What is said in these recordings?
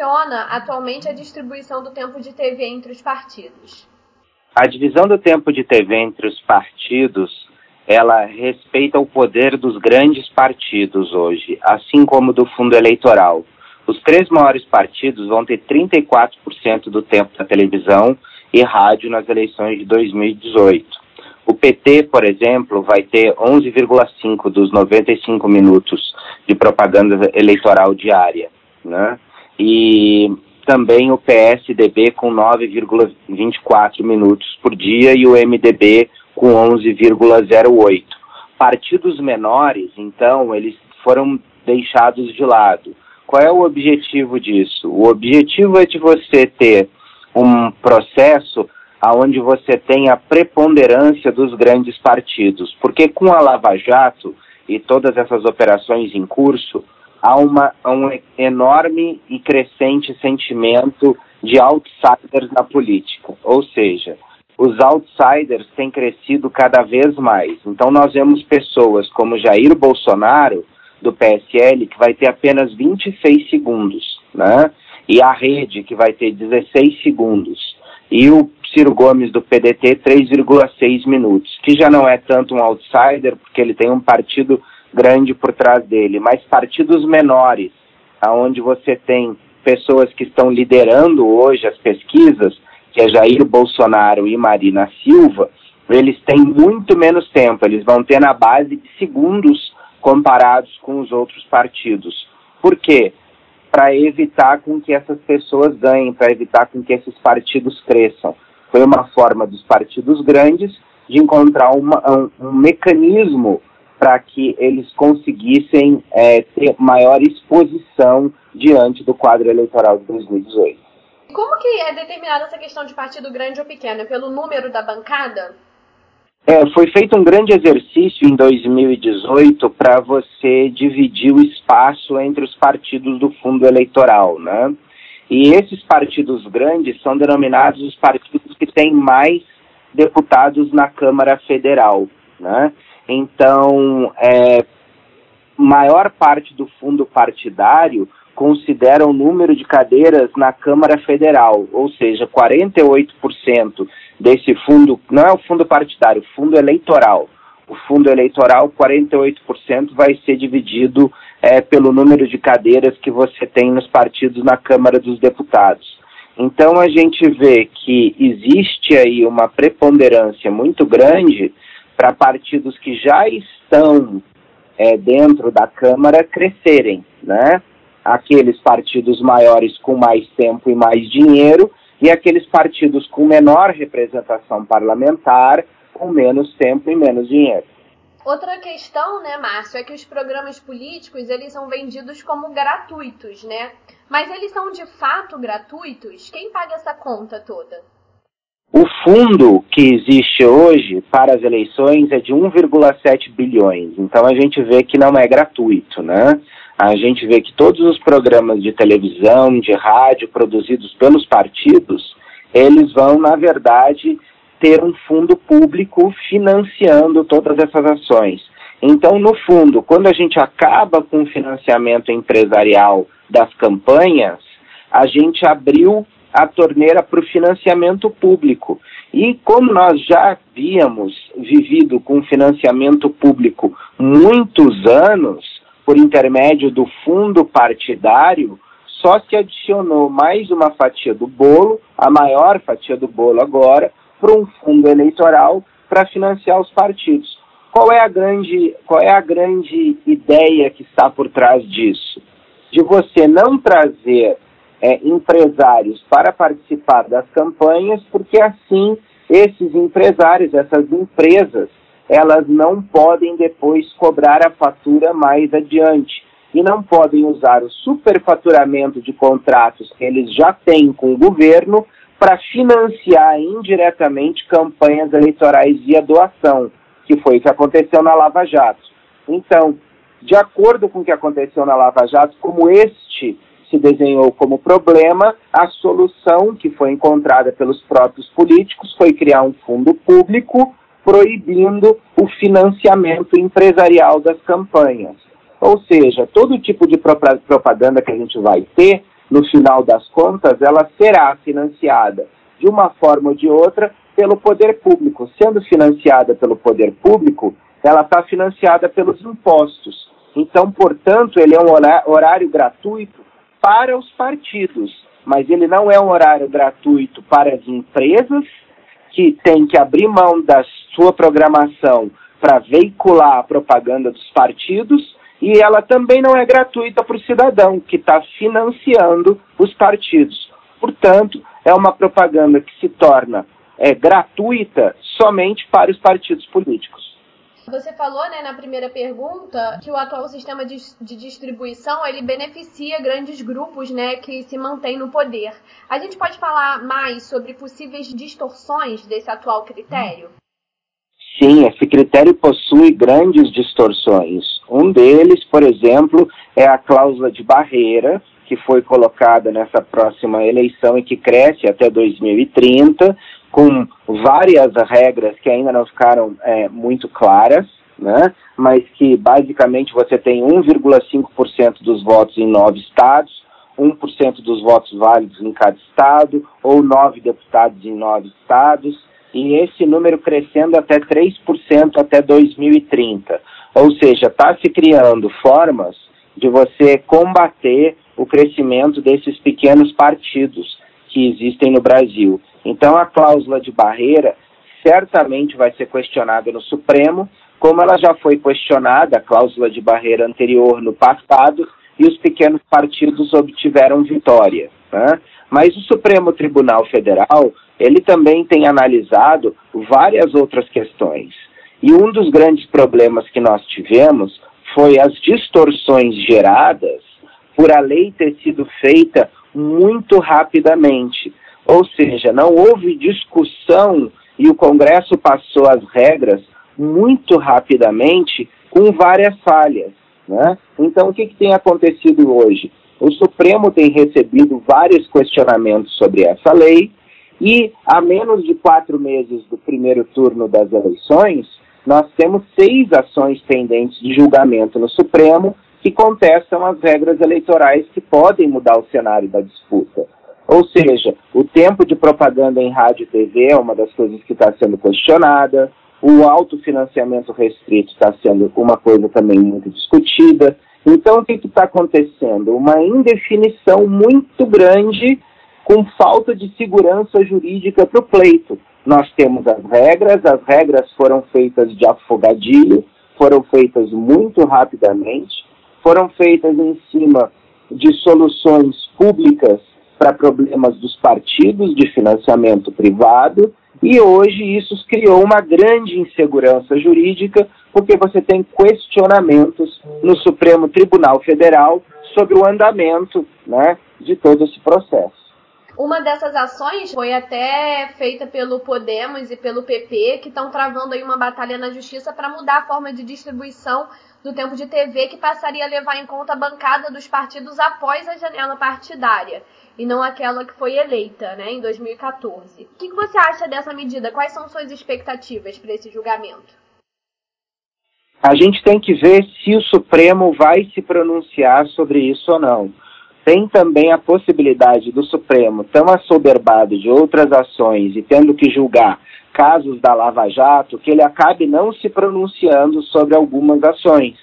funciona atualmente a distribuição do tempo de TV entre os partidos? A divisão do tempo de TV entre os partidos, ela respeita o poder dos grandes partidos hoje, assim como do fundo eleitoral. Os três maiores partidos vão ter 34% do tempo da televisão e rádio nas eleições de 2018. O PT, por exemplo, vai ter 11,5 dos 95 minutos de propaganda eleitoral diária, né? E também o PSDB com 9,24 minutos por dia e o MDB com 11,08. Partidos menores, então, eles foram deixados de lado. Qual é o objetivo disso? O objetivo é de você ter um processo onde você tem a preponderância dos grandes partidos, porque com a Lava Jato e todas essas operações em curso, há uma, um enorme e crescente sentimento de outsiders na política, ou seja, os outsiders têm crescido cada vez mais. Então nós vemos pessoas como Jair Bolsonaro do PSL, que vai ter apenas 26 segundos, né? E a rede, que vai ter 16 segundos. E o Ciro Gomes do PDT, 3,6 minutos, que já não é tanto um outsider, porque ele tem um partido grande por trás dele, mas partidos menores, aonde você tem pessoas que estão liderando hoje as pesquisas, que é Jair Bolsonaro e Marina Silva, eles têm muito menos tempo, eles vão ter na base de segundos comparados com os outros partidos. Por quê? Para evitar com que essas pessoas ganhem, para evitar com que esses partidos cresçam. Foi uma forma dos partidos grandes de encontrar uma, um, um mecanismo para que eles conseguissem é, ter maior exposição diante do quadro eleitoral de 2018. Como que é determinada essa questão de partido grande ou pequeno? É pelo número da bancada? É, foi feito um grande exercício em 2018 para você dividir o espaço entre os partidos do fundo eleitoral, né? E esses partidos grandes são denominados os partidos que têm mais deputados na Câmara Federal, né? Então, é, maior parte do fundo partidário considera o número de cadeiras na Câmara Federal, ou seja, 48% desse fundo, não é o fundo partidário, o fundo eleitoral. O fundo eleitoral, 48% vai ser dividido é, pelo número de cadeiras que você tem nos partidos na Câmara dos Deputados. Então a gente vê que existe aí uma preponderância muito grande para partidos que já estão é, dentro da Câmara crescerem, né? Aqueles partidos maiores com mais tempo e mais dinheiro e aqueles partidos com menor representação parlamentar, com menos tempo e menos dinheiro. Outra questão, né, Márcio, é que os programas políticos eles são vendidos como gratuitos, né? Mas eles são de fato gratuitos? Quem paga essa conta toda? O fundo que existe hoje para as eleições é de 1,7 bilhões. Então a gente vê que não é gratuito, né? a gente vê que todos os programas de televisão, de rádio produzidos pelos partidos, eles vão, na verdade, ter um fundo público financiando todas essas ações. Então, no fundo, quando a gente acaba com o financiamento empresarial das campanhas, a gente abriu a torneira para o financiamento público. E como nós já havíamos vivido com financiamento público muitos anos, por intermédio do fundo partidário, só se adicionou mais uma fatia do bolo, a maior fatia do bolo agora, para um fundo eleitoral para financiar os partidos. Qual é a grande, qual é a grande ideia que está por trás disso? De você não trazer é, empresários para participar das campanhas, porque assim esses empresários, essas empresas, elas não podem depois cobrar a fatura mais adiante e não podem usar o superfaturamento de contratos que eles já têm com o governo para financiar indiretamente campanhas eleitorais via doação, que foi o que aconteceu na Lava Jato. Então, de acordo com o que aconteceu na Lava Jato, como este se desenhou como problema, a solução que foi encontrada pelos próprios políticos foi criar um fundo público proibindo o financiamento empresarial das campanhas. Ou seja, todo tipo de propaganda que a gente vai ter no final das contas, ela será financiada de uma forma ou de outra pelo poder público. Sendo financiada pelo poder público, ela está financiada pelos impostos. Então, portanto, ele é um horário gratuito para os partidos, mas ele não é um horário gratuito para as empresas que têm que abrir mão da sua programação para veicular a propaganda dos partidos e ela também não é gratuita para o cidadão que está financiando os partidos. Portanto, é uma propaganda que se torna é, gratuita somente para os partidos políticos. Você falou, né, na primeira pergunta, que o atual sistema de, de, distribuição ele beneficia grandes grupos, né, que se mantêm no poder. A gente pode falar mais sobre possíveis distorções desse atual critério? Sim, esse critério possui grandes distorções. Um deles, por exemplo, é a cláusula de barreira, que foi colocada nessa próxima eleição e que cresce até 2030, com várias regras que ainda não ficaram é, muito claras, né? mas que basicamente você tem 1,5% dos votos em nove estados, 1% dos votos válidos em cada estado, ou nove deputados em nove estados, e esse número crescendo até 3% até 2030. Ou seja, está se criando formas de você combater o crescimento desses pequenos partidos que existem no Brasil. Então, a cláusula de barreira certamente vai ser questionada no Supremo, como ela já foi questionada, a cláusula de barreira anterior no passado, e os pequenos partidos obtiveram vitória. Né? Mas o Supremo Tribunal Federal, ele também tem analisado várias outras questões. E um dos grandes problemas que nós tivemos foi as distorções geradas por a lei ter sido feita muito rapidamente. Ou seja, não houve discussão e o Congresso passou as regras muito rapidamente com várias falhas. Né? Então, o que, que tem acontecido hoje? O Supremo tem recebido vários questionamentos sobre essa lei e, a menos de quatro meses do primeiro turno das eleições, nós temos seis ações pendentes de julgamento no Supremo que contestam as regras eleitorais que podem mudar o cenário da disputa. Ou seja, o tempo de propaganda em rádio e TV é uma das coisas que está sendo questionada, o autofinanciamento restrito está sendo uma coisa também muito discutida. Então, o que está acontecendo? Uma indefinição muito grande com falta de segurança jurídica para o pleito. Nós temos as regras, as regras foram feitas de afogadilho, foram feitas muito rapidamente, foram feitas em cima de soluções públicas para problemas dos partidos de financiamento privado, e hoje isso criou uma grande insegurança jurídica, porque você tem questionamentos no Supremo Tribunal Federal sobre o andamento né, de todo esse processo. Uma dessas ações foi até feita pelo Podemos e pelo PP, que estão travando aí uma batalha na justiça para mudar a forma de distribuição do tempo de TV, que passaria a levar em conta a bancada dos partidos após a janela partidária e não aquela que foi eleita, né, em 2014. O que você acha dessa medida? Quais são suas expectativas para esse julgamento? A gente tem que ver se o Supremo vai se pronunciar sobre isso ou não tem também a possibilidade do Supremo, tão assoberbado de outras ações e tendo que julgar casos da Lava Jato, que ele acabe não se pronunciando sobre algumas ações,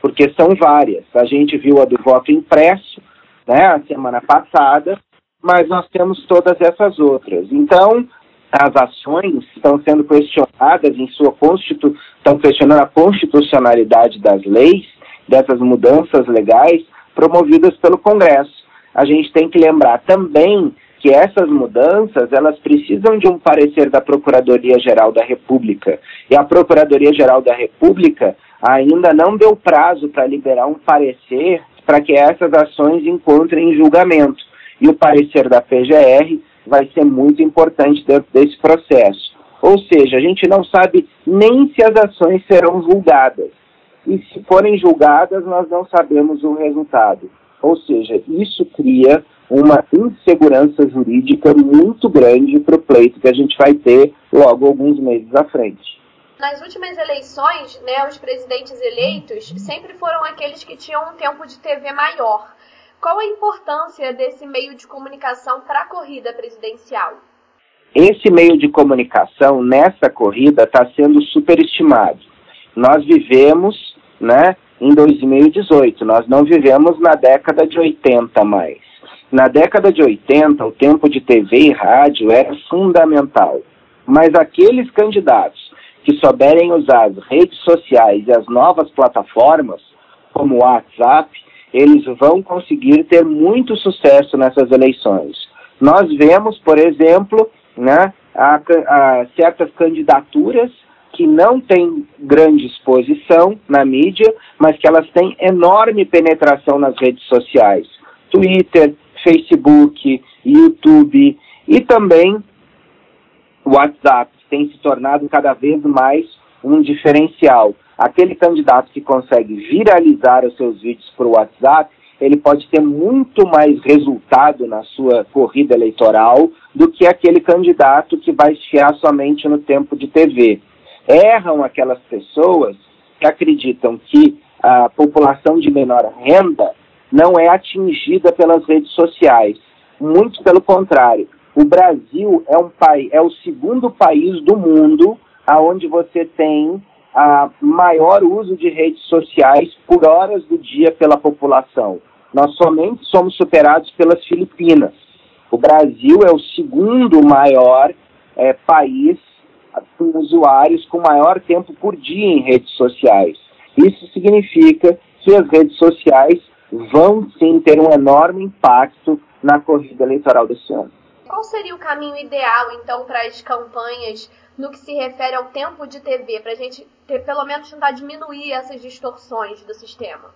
porque são várias. A gente viu a do voto impresso, né, a semana passada, mas nós temos todas essas outras. Então, as ações estão sendo questionadas em sua constitu estão questionando a constitucionalidade das leis, dessas mudanças legais, promovidas pelo Congresso. A gente tem que lembrar também que essas mudanças elas precisam de um parecer da Procuradoria-Geral da República. E a Procuradoria-Geral da República ainda não deu prazo para liberar um parecer para que essas ações encontrem julgamento. E o parecer da PGR vai ser muito importante dentro desse processo. Ou seja, a gente não sabe nem se as ações serão julgadas e se forem julgadas, nós não sabemos o resultado. Ou seja, isso cria uma insegurança jurídica muito grande para o pleito que a gente vai ter logo alguns meses à frente. Nas últimas eleições, né, os presidentes eleitos sempre foram aqueles que tinham um tempo de TV maior. Qual a importância desse meio de comunicação para a corrida presidencial? Esse meio de comunicação nessa corrida está sendo superestimado. Nós vivemos, né, em 2018, nós não vivemos na década de 80 mais. Na década de 80, o tempo de TV e rádio era fundamental. Mas aqueles candidatos que souberem usar as redes sociais e as novas plataformas, como o WhatsApp, eles vão conseguir ter muito sucesso nessas eleições. Nós vemos, por exemplo, né, a, a certas candidaturas que não têm grande exposição na mídia, mas que elas têm enorme penetração nas redes sociais. Twitter, Facebook, YouTube e também WhatsApp tem se tornado cada vez mais um diferencial. Aquele candidato que consegue viralizar os seus vídeos para o WhatsApp, ele pode ter muito mais resultado na sua corrida eleitoral do que aquele candidato que vai estiar somente no tempo de TV. Erram aquelas pessoas que acreditam que a população de menor renda não é atingida pelas redes sociais. Muito pelo contrário. O Brasil é um país, é o segundo país do mundo aonde você tem a maior uso de redes sociais por horas do dia pela população. Nós somente somos superados pelas Filipinas. O Brasil é o segundo maior é, país com usuários com maior tempo por dia em redes sociais. Isso significa que as redes sociais vão sim ter um enorme impacto na corrida eleitoral desse ano. Qual seria o caminho ideal, então, para as campanhas no que se refere ao tempo de TV, para a gente ter, pelo menos tentar diminuir essas distorções do sistema?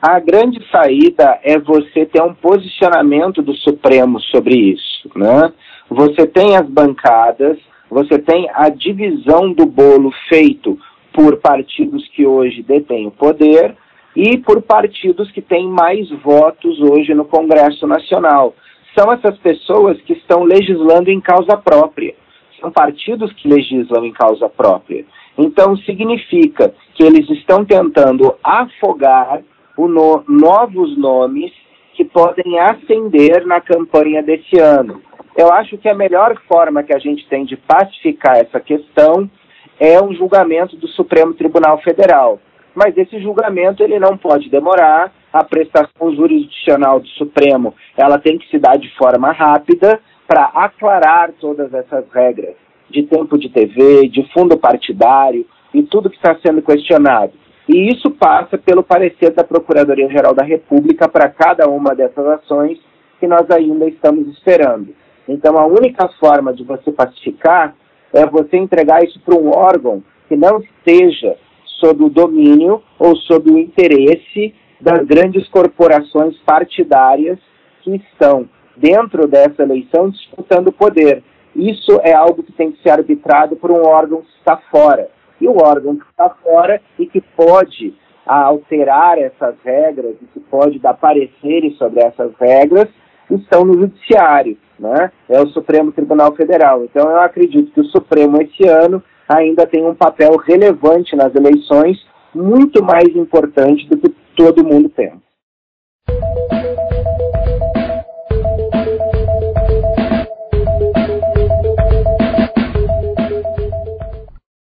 A grande saída é você ter um posicionamento do Supremo sobre isso. Né? Você tem as bancadas, você tem a divisão do bolo feito por partidos que hoje detêm o poder e por partidos que têm mais votos hoje no Congresso Nacional. São essas pessoas que estão legislando em causa própria. São partidos que legislam em causa própria. Então, significa que eles estão tentando afogar no, novos nomes que podem ascender na campanha desse ano. Eu acho que a melhor forma que a gente tem de pacificar essa questão é um julgamento do Supremo Tribunal Federal. Mas esse julgamento ele não pode demorar, a prestação jurisdicional do Supremo ela tem que se dar de forma rápida para aclarar todas essas regras de tempo de TV, de fundo partidário e tudo que está sendo questionado. E isso passa pelo parecer da Procuradoria-Geral da República para cada uma dessas ações que nós ainda estamos esperando. Então, a única forma de você pacificar é você entregar isso para um órgão que não esteja sob o domínio ou sob o interesse das grandes corporações partidárias que estão dentro dessa eleição disputando poder. Isso é algo que tem que ser arbitrado por um órgão que está fora e o órgão que está fora e que pode alterar essas regras e que pode dar pareceres sobre essas regras estão no judiciário, né? É o Supremo Tribunal Federal. Então eu acredito que o Supremo esse ano ainda tem um papel relevante nas eleições, muito mais importante do que todo mundo pensa.